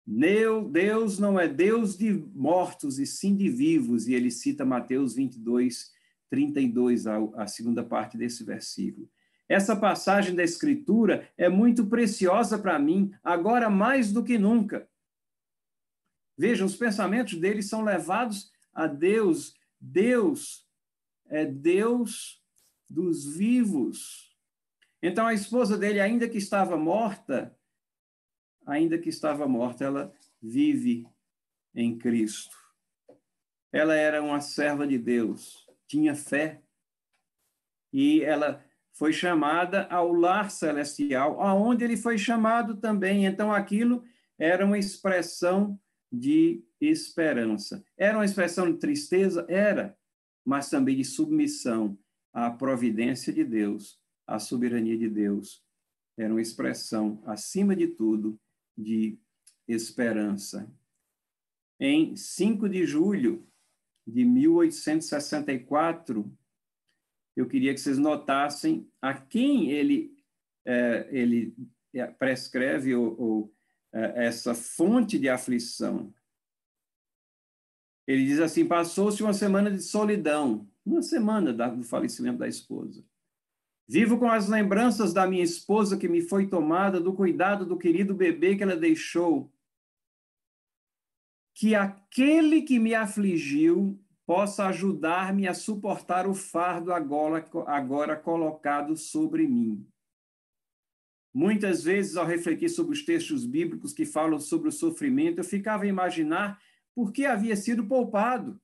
Deus não é Deus de mortos e sim de vivos, e ele cita Mateus 22, 32, a, segunda parte desse versículo. Essa passagem da Escritura é muito preciosa para mim, agora mais do que nunca. Vejam, os pensamentos dele são levados a Deus. Deus é Deus dos vivos. Então a esposa dele, ainda que estava morta, ainda que estava morta, ela vive em Cristo. Ela era uma serva de Deus, tinha fé. E ela foi chamada ao lar celestial, aonde ele foi chamado também. Então aquilo era uma expressão de esperança. Era uma expressão de tristeza? Era, mas também de submissão a providência de Deus, a soberania de Deus, era uma expressão, acima de tudo, de esperança. Em 5 de julho de 1864, eu queria que vocês notassem a quem ele, é, ele prescreve ou, ou é, essa fonte de aflição. Ele diz assim: passou-se uma semana de solidão, uma semana do falecimento da esposa. Vivo com as lembranças da minha esposa que me foi tomada, do cuidado do querido bebê que ela deixou. Que aquele que me afligiu possa ajudar-me a suportar o fardo agora, agora colocado sobre mim. Muitas vezes, ao refletir sobre os textos bíblicos que falam sobre o sofrimento, eu ficava a imaginar por que havia sido poupado.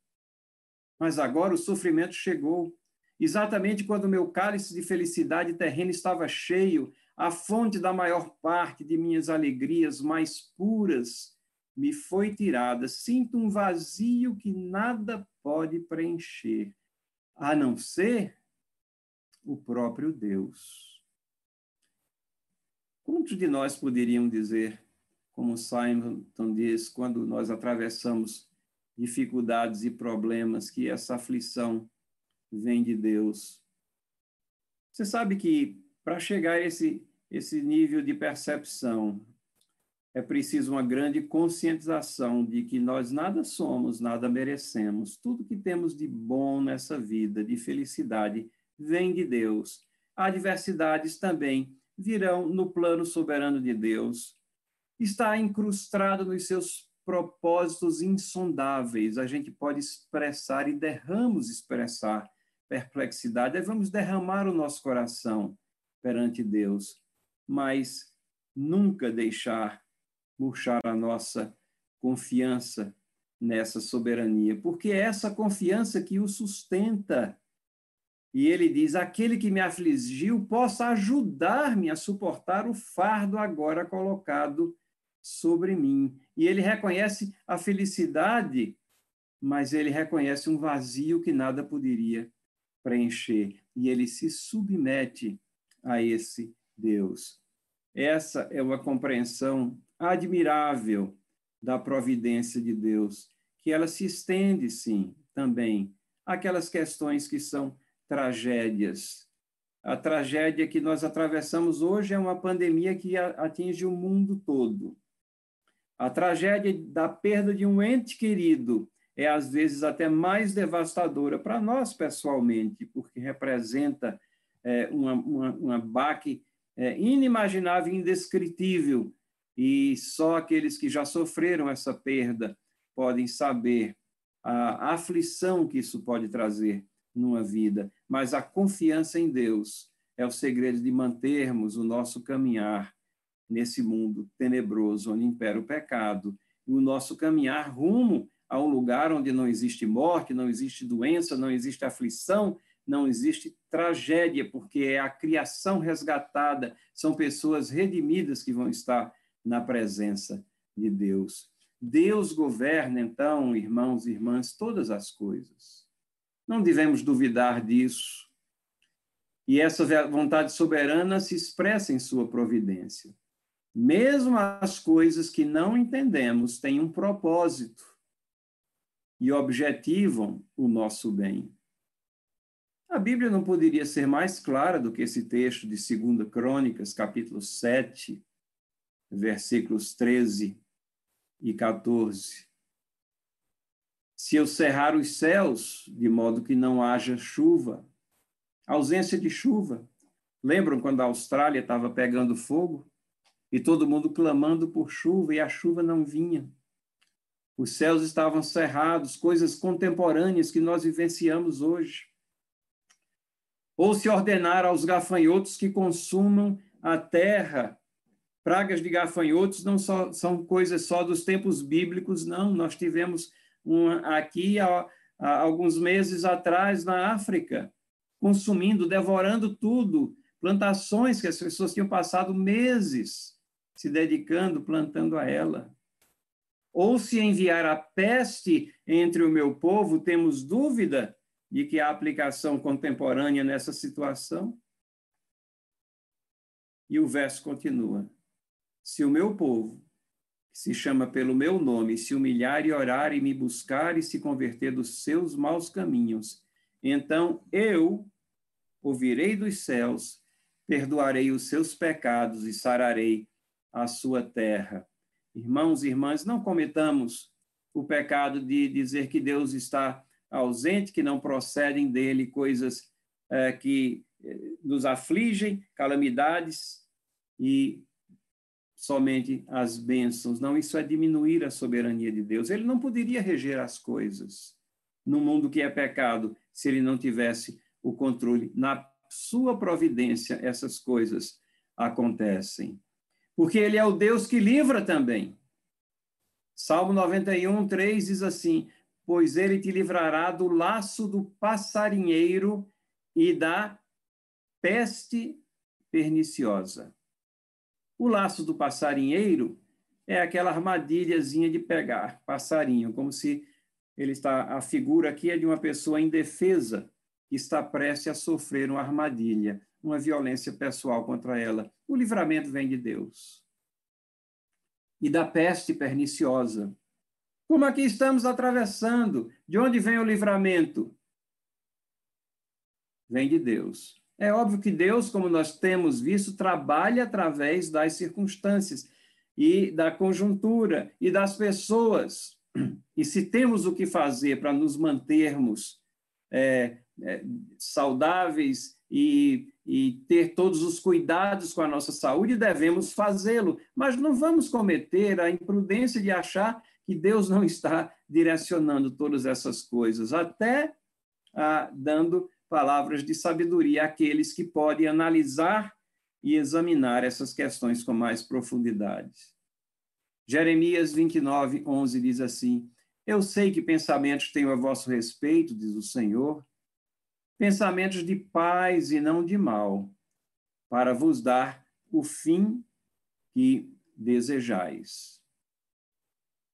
Mas agora o sofrimento chegou. Exatamente quando meu cálice de felicidade terrena estava cheio, a fonte da maior parte de minhas alegrias mais puras me foi tirada. Sinto um vazio que nada pode preencher, a não ser o próprio Deus. Quantos de nós poderiam dizer, como Simon diz, quando nós atravessamos dificuldades e problemas, que essa aflição vem de Deus. Você sabe que para chegar a esse, esse nível de percepção, é preciso uma grande conscientização de que nós nada somos, nada merecemos. Tudo que temos de bom nessa vida, de felicidade, vem de Deus. Adversidades também virão no plano soberano de Deus. Está incrustado nos seus propósitos insondáveis, a gente pode expressar e derramos expressar perplexidade, aí vamos derramar o nosso coração perante Deus, mas nunca deixar murchar a nossa confiança nessa soberania, porque é essa confiança que o sustenta. E ele diz: aquele que me afligiu possa ajudar-me a suportar o fardo agora colocado sobre mim. E ele reconhece a felicidade, mas ele reconhece um vazio que nada poderia preencher. E ele se submete a esse Deus. Essa é uma compreensão admirável da providência de Deus, que ela se estende, sim, também àquelas questões que são tragédias. A tragédia que nós atravessamos hoje é uma pandemia que atinge o mundo todo. A tragédia da perda de um ente querido é, às vezes, até mais devastadora para nós pessoalmente, porque representa é, uma, uma, uma baque é, inimaginável, indescritível, e só aqueles que já sofreram essa perda podem saber a aflição que isso pode trazer numa vida. Mas a confiança em Deus é o segredo de mantermos o nosso caminhar nesse mundo tenebroso onde impera o pecado, e o nosso caminhar rumo a um lugar onde não existe morte, não existe doença, não existe aflição, não existe tragédia, porque é a criação resgatada, são pessoas redimidas que vão estar na presença de Deus. Deus governa, então, irmãos e irmãs, todas as coisas. Não devemos duvidar disso. E essa vontade soberana se expressa em sua providência. Mesmo as coisas que não entendemos têm um propósito e objetivam o nosso bem. A Bíblia não poderia ser mais clara do que esse texto de 2 Crônicas, capítulo 7, versículos 13 e 14. Se eu cerrar os céus, de modo que não haja chuva, ausência de chuva. Lembram quando a Austrália estava pegando fogo? E todo mundo clamando por chuva e a chuva não vinha. Os céus estavam cerrados, coisas contemporâneas que nós vivenciamos hoje. Ou se ordenar aos gafanhotos que consumam a terra. Pragas de gafanhotos não só, são coisas só dos tempos bíblicos, não. Nós tivemos uma aqui há, há alguns meses atrás na África, consumindo, devorando tudo, plantações que as pessoas tinham passado meses se dedicando, plantando a ela. Ou se enviar a peste entre o meu povo, temos dúvida de que há aplicação contemporânea nessa situação? E o verso continua: Se o meu povo, que se chama pelo meu nome, se humilhar e orar e me buscar e se converter dos seus maus caminhos, então eu ouvirei dos céus, perdoarei os seus pecados e sararei a sua terra. Irmãos e irmãs, não cometamos o pecado de dizer que Deus está ausente, que não procedem dele coisas é, que eh, nos afligem, calamidades e somente as bênçãos. Não, isso é diminuir a soberania de Deus. Ele não poderia reger as coisas no mundo que é pecado se ele não tivesse o controle. Na sua providência, essas coisas acontecem porque ele é o Deus que livra também. Salmo 91, 3 diz assim: Pois ele te livrará do laço do passarinheiro e da peste perniciosa. O laço do passarinheiro é aquela armadilhazinha de pegar passarinho, como se ele está a figura aqui é de uma pessoa indefesa que está prestes a sofrer uma armadilha uma violência pessoal contra ela. O livramento vem de Deus. E da peste perniciosa. Como aqui estamos atravessando, de onde vem o livramento? Vem de Deus. É óbvio que Deus, como nós temos visto, trabalha através das circunstâncias e da conjuntura e das pessoas. E se temos o que fazer para nos mantermos é, é, saudáveis e e ter todos os cuidados com a nossa saúde, devemos fazê-lo, mas não vamos cometer a imprudência de achar que Deus não está direcionando todas essas coisas, até ah, dando palavras de sabedoria àqueles que podem analisar e examinar essas questões com mais profundidade. Jeremias 29, 11 diz assim: Eu sei que pensamentos tenho a vosso respeito, diz o Senhor, pensamentos de paz e não de mal, para vos dar o fim que desejais.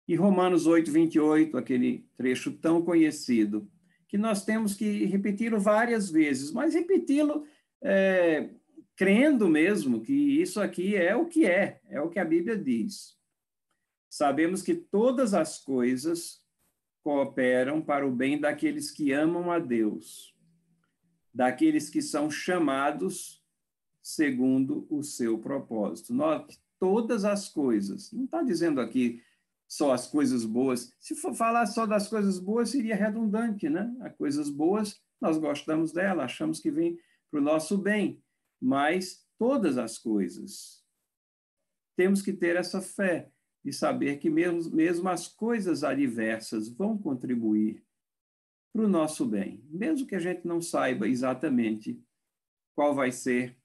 E Romanos 8, 28, aquele trecho tão conhecido, que nós temos que repeti-lo várias vezes, mas repeti-lo é, crendo mesmo que isso aqui é o que é, é o que a Bíblia diz. Sabemos que todas as coisas cooperam para o bem daqueles que amam a Deus, daqueles que são chamados segundo o seu propósito. Note, todas as coisas, não está dizendo aqui só as coisas boas. Se for falar só das coisas boas, seria redundante, né? As coisas boas, nós gostamos dela, achamos que vem para o nosso bem mas todas as coisas. Temos que ter essa fé de saber que mesmo, mesmo as coisas adversas vão contribuir para o nosso bem, mesmo que a gente não saiba exatamente qual vai ser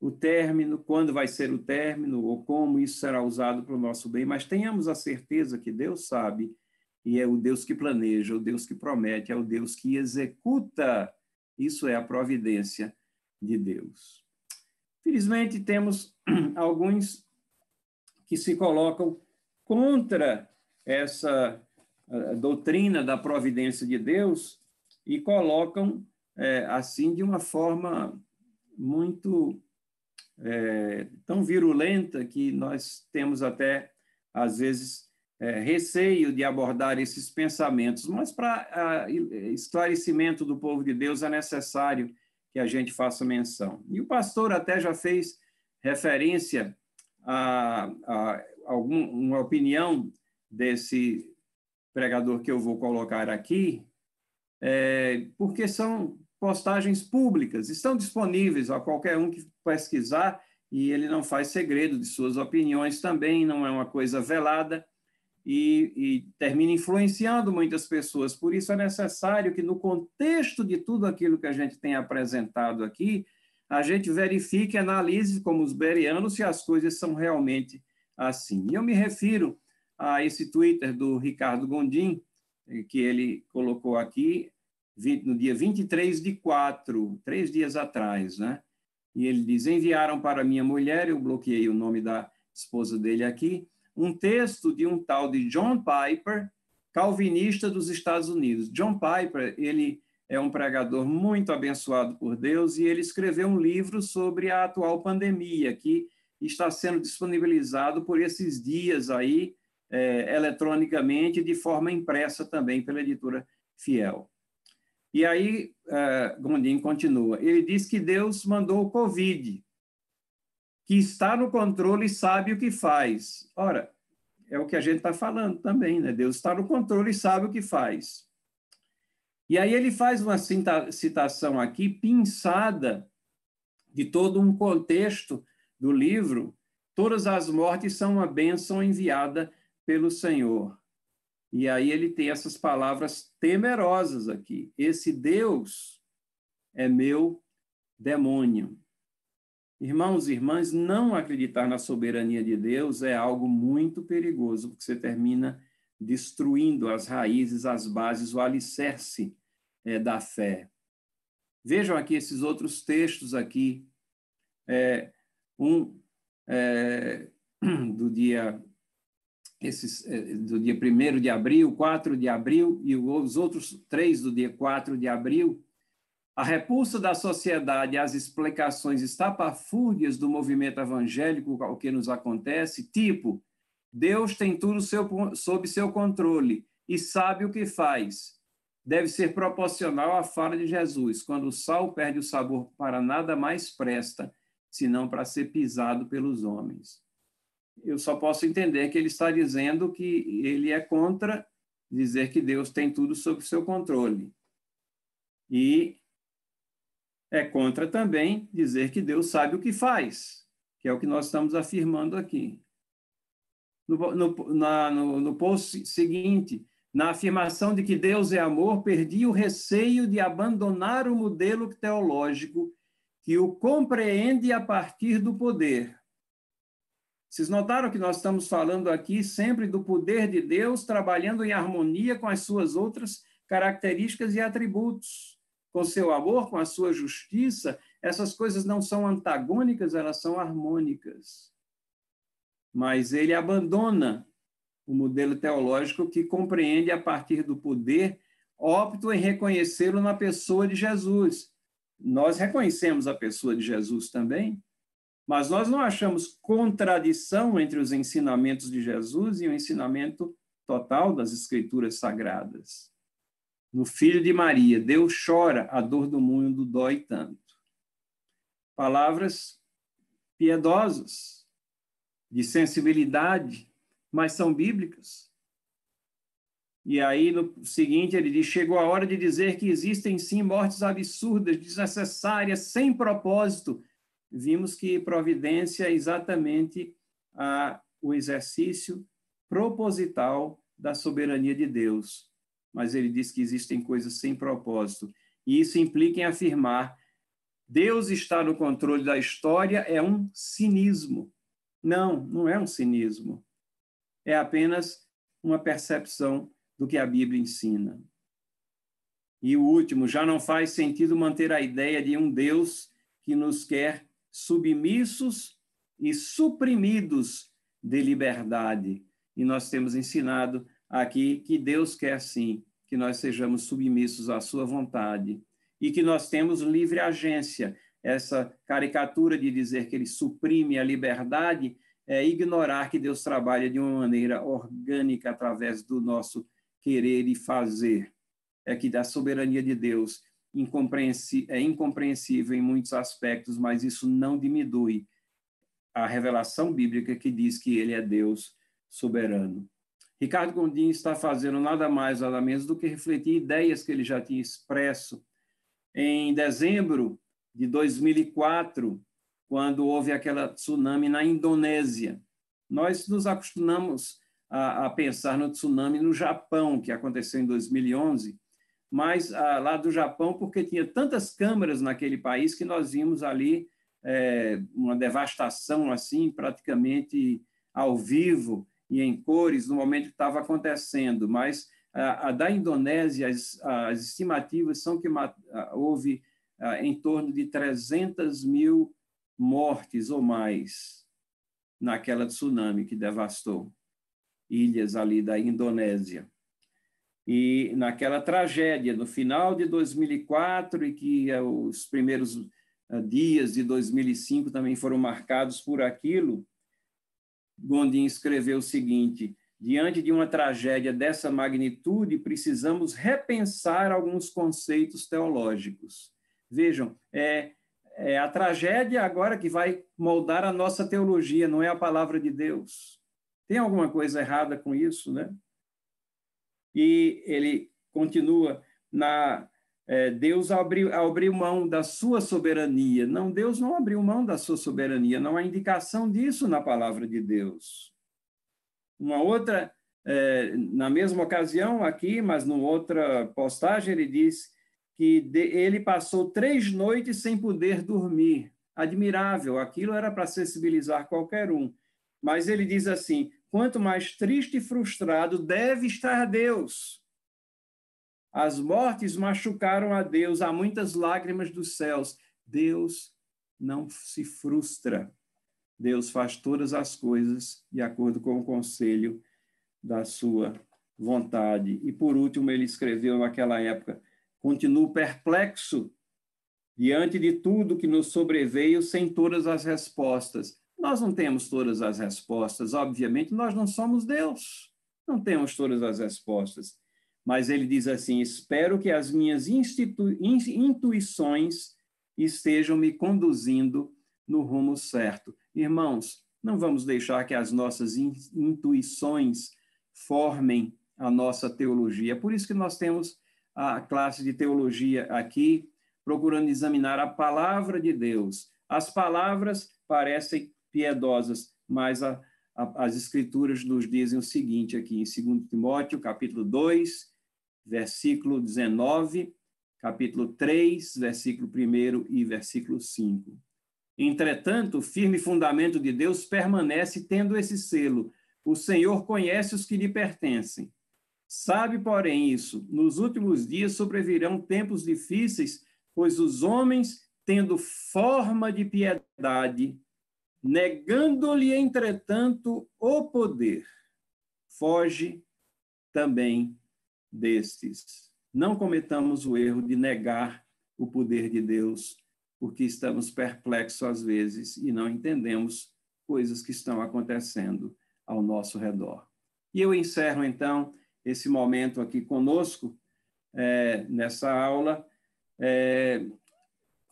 o término, quando vai ser o término, ou como isso será usado para o nosso bem, mas tenhamos a certeza que Deus sabe e é o Deus que planeja, o Deus que promete, é o Deus que executa. Isso é a providência de Deus. Felizmente, temos alguns que se colocam contra essa doutrina da providência de Deus e colocam é, assim de uma forma muito é, tão virulenta que nós temos até às vezes é, receio de abordar esses pensamentos, mas para esclarecimento do povo de Deus é necessário que a gente faça menção. E o pastor até já fez referência a, a uma opinião desse pregador que eu vou colocar aqui, é, porque são postagens públicas, estão disponíveis a qualquer um que pesquisar, e ele não faz segredo de suas opiniões também, não é uma coisa velada, e, e, termina influenciando muitas pessoas. Por isso é necessário que, no contexto de tudo aquilo que a gente tem apresentado aqui, a gente verifique analise, como os berianos, se as coisas são realmente assim. E eu me refiro a esse Twitter do Ricardo Gondim, eh, que ele colocou aqui no dia 23 de 4, três dias atrás, né? E ele diz: enviaram para minha mulher, eu bloqueei o nome da esposa dele aqui, um texto de um tal de John Piper, calvinista dos Estados Unidos. John Piper, ele é um pregador muito abençoado por Deus e ele escreveu um livro sobre a atual pandemia que está sendo disponibilizado por esses dias aí é, eletronicamente de forma impressa também pela editora Fiel. E aí uh, Gondim continua. Ele diz que Deus mandou o Covid que está no controle e sabe o que faz. Ora, é o que a gente está falando também, né? Deus está no controle e sabe o que faz. E aí ele faz uma citação aqui, pinçada, de todo um contexto do livro. Todas as mortes são uma bênção enviada pelo Senhor. E aí ele tem essas palavras temerosas aqui. Esse Deus é meu demônio. Irmãos e irmãs, não acreditar na soberania de Deus é algo muito perigoso, porque você termina destruindo as raízes, as bases, o alicerce é, da fé. Vejam aqui esses outros textos aqui. É, um é, do dia esses, é, do dia 1 de abril, 4 de abril, e os outros três do dia 4 de abril, a repulsa da sociedade às explicações estapafúrdias do movimento evangélico ao que nos acontece, tipo, Deus tem tudo seu, sob seu controle e sabe o que faz, deve ser proporcional à fala de Jesus, quando o sal perde o sabor para nada mais presta, senão para ser pisado pelos homens. Eu só posso entender que ele está dizendo que ele é contra dizer que Deus tem tudo sob seu controle. E é contra também dizer que Deus sabe o que faz, que é o que nós estamos afirmando aqui. No, no, na, no, no post seguinte, na afirmação de que Deus é amor, perdi o receio de abandonar o modelo teológico que o compreende a partir do poder. Vocês notaram que nós estamos falando aqui sempre do poder de Deus trabalhando em harmonia com as suas outras características e atributos, com seu amor, com a sua justiça. Essas coisas não são antagônicas, elas são harmônicas. Mas ele abandona o modelo teológico que compreende a partir do poder, opto em reconhecê-lo na pessoa de Jesus. Nós reconhecemos a pessoa de Jesus também, mas nós não achamos contradição entre os ensinamentos de Jesus e o ensinamento total das Escrituras Sagradas. No filho de Maria, Deus chora, a dor do mundo dói tanto. Palavras piedosas, de sensibilidade, mas são bíblicas. E aí, no seguinte, ele diz: chegou a hora de dizer que existem sim mortes absurdas, desnecessárias, sem propósito. Vimos que providência é exatamente a, o exercício proposital da soberania de Deus. Mas ele diz que existem coisas sem propósito. E isso implica em afirmar: Deus está no controle da história é um cinismo. Não, não é um cinismo é apenas uma percepção do que a Bíblia ensina. E o último, já não faz sentido manter a ideia de um Deus que nos quer submissos e suprimidos de liberdade. E nós temos ensinado aqui que Deus quer sim que nós sejamos submissos à sua vontade e que nós temos livre agência. Essa caricatura de dizer que ele suprime a liberdade é, ignorar que Deus trabalha de uma maneira orgânica através do nosso querer e fazer. É que da soberania de Deus é incompreensível em muitos aspectos, mas isso não diminui a revelação bíblica que diz que ele é Deus soberano. Ricardo Gondim está fazendo nada mais, nada menos do que refletir ideias que ele já tinha expresso. Em dezembro de 2004, quando houve aquela tsunami na Indonésia. Nós nos acostumamos a, a pensar no tsunami no Japão, que aconteceu em 2011, mas ah, lá do Japão, porque tinha tantas câmeras naquele país que nós vimos ali é, uma devastação assim, praticamente ao vivo e em cores no momento que estava acontecendo. Mas a, a da Indonésia, as, as, estimativas são que houve em torno de 300 mil mortes ou mais naquela tsunami que devastou ilhas ali da Indonésia. E naquela tragédia, no final de 2004, e que eh, os primeiros eh, dias de 2005 também foram marcados por aquilo, Gondim escreveu o seguinte: diante de uma tragédia dessa magnitude, precisamos repensar alguns conceitos teológicos. Vejam, é, é a tragédia agora que vai moldar a nossa teologia, não é a palavra de Deus. Tem alguma coisa errada com isso, né? E ele continua na é, Deus abriu, abriu mão da sua soberania. Não, Deus não abriu mão da sua soberania. Não há indicação disso na palavra de Deus. Uma outra, é, na mesma ocasião aqui, mas numa outra postagem, ele diz que de, ele passou três noites sem poder dormir. Admirável, aquilo era para sensibilizar qualquer um. Mas ele diz assim: quanto mais triste e frustrado deve estar Deus. As mortes machucaram a Deus, há muitas lágrimas dos céus. Deus não se frustra. Deus faz todas as coisas de acordo com o conselho da sua vontade. E por último, ele escreveu naquela época: Continuo perplexo diante de tudo que nos sobreveio sem todas as respostas. Nós não temos todas as respostas, obviamente, nós não somos Deus. Não temos todas as respostas. Mas ele diz assim: espero que as minhas intuições estejam me conduzindo no rumo certo. Irmãos, não vamos deixar que as nossas intuições formem a nossa teologia. Por isso que nós temos a classe de teologia aqui, procurando examinar a palavra de Deus. As palavras parecem piedosas, mas a, as escrituras nos dizem o seguinte aqui em 2 Timóteo, capítulo 2, versículo 19, capítulo 3, versículo 1 e versículo 5. Entretanto, o firme fundamento de Deus permanece tendo esse selo. O Senhor conhece os que lhe pertencem. Sabe, porém, isso: nos últimos dias sobrevirão tempos difíceis, pois os homens, tendo forma de piedade, negando-lhe, entretanto, o poder, foge também destes. Não cometamos o erro de negar o poder de Deus, porque estamos perplexos às vezes e não entendemos coisas que estão acontecendo ao nosso redor. E eu encerro, então, esse momento aqui conosco, é, nessa aula, é,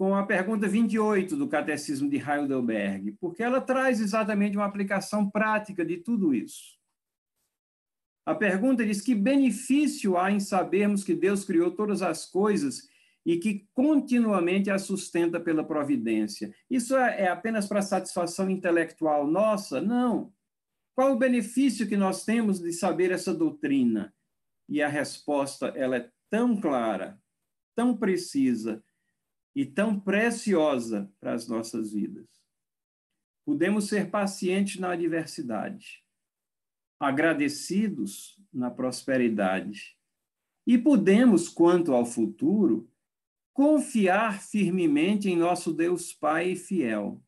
com a pergunta 28 do Catecismo de Heidelberg, porque ela traz exatamente uma aplicação prática de tudo isso. A pergunta diz: que benefício há em sabermos que Deus criou todas as coisas e que continuamente as sustenta pela providência? Isso é, é apenas para satisfação intelectual nossa? Não. Qual o benefício que nós temos de saber essa doutrina? E a resposta ela é tão clara, tão precisa e tão preciosa para as nossas vidas. Podemos ser pacientes na adversidade, agradecidos na prosperidade, e podemos, quanto ao futuro, confiar firmemente em nosso Deus Pai fiel,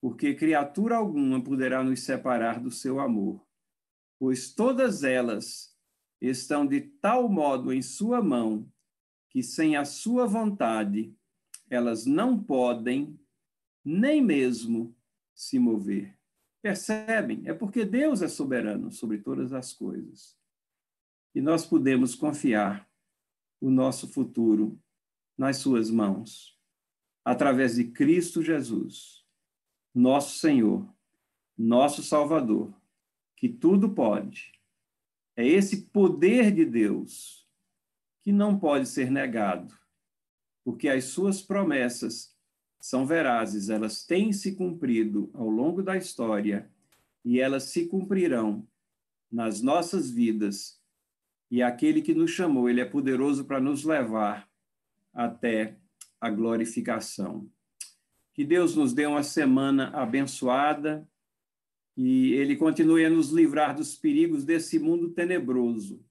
porque criatura alguma poderá nos separar do seu amor, pois todas elas estão de tal modo em sua mão que sem a sua vontade elas não podem nem mesmo se mover. Percebem? É porque Deus é soberano sobre todas as coisas. E nós podemos confiar o nosso futuro nas suas mãos, através de Cristo Jesus, nosso Senhor, nosso Salvador, que tudo pode. É esse poder de Deus que não pode ser negado porque as suas promessas são verazes, elas têm se cumprido ao longo da história e elas se cumprirão nas nossas vidas. E aquele que nos chamou, ele é poderoso para nos levar até a glorificação. Que Deus nos dê uma semana abençoada e ele continue a nos livrar dos perigos desse mundo tenebroso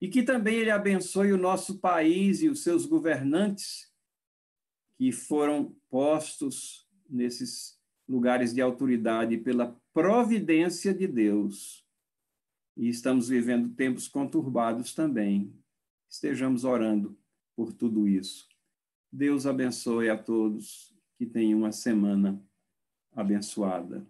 e que também ele abençoe o nosso país e os seus governantes que foram postos nesses lugares de autoridade pela providência de Deus. E estamos vivendo tempos conturbados também. Estejamos orando por tudo isso. Deus abençoe a todos que tenham uma semana abençoada.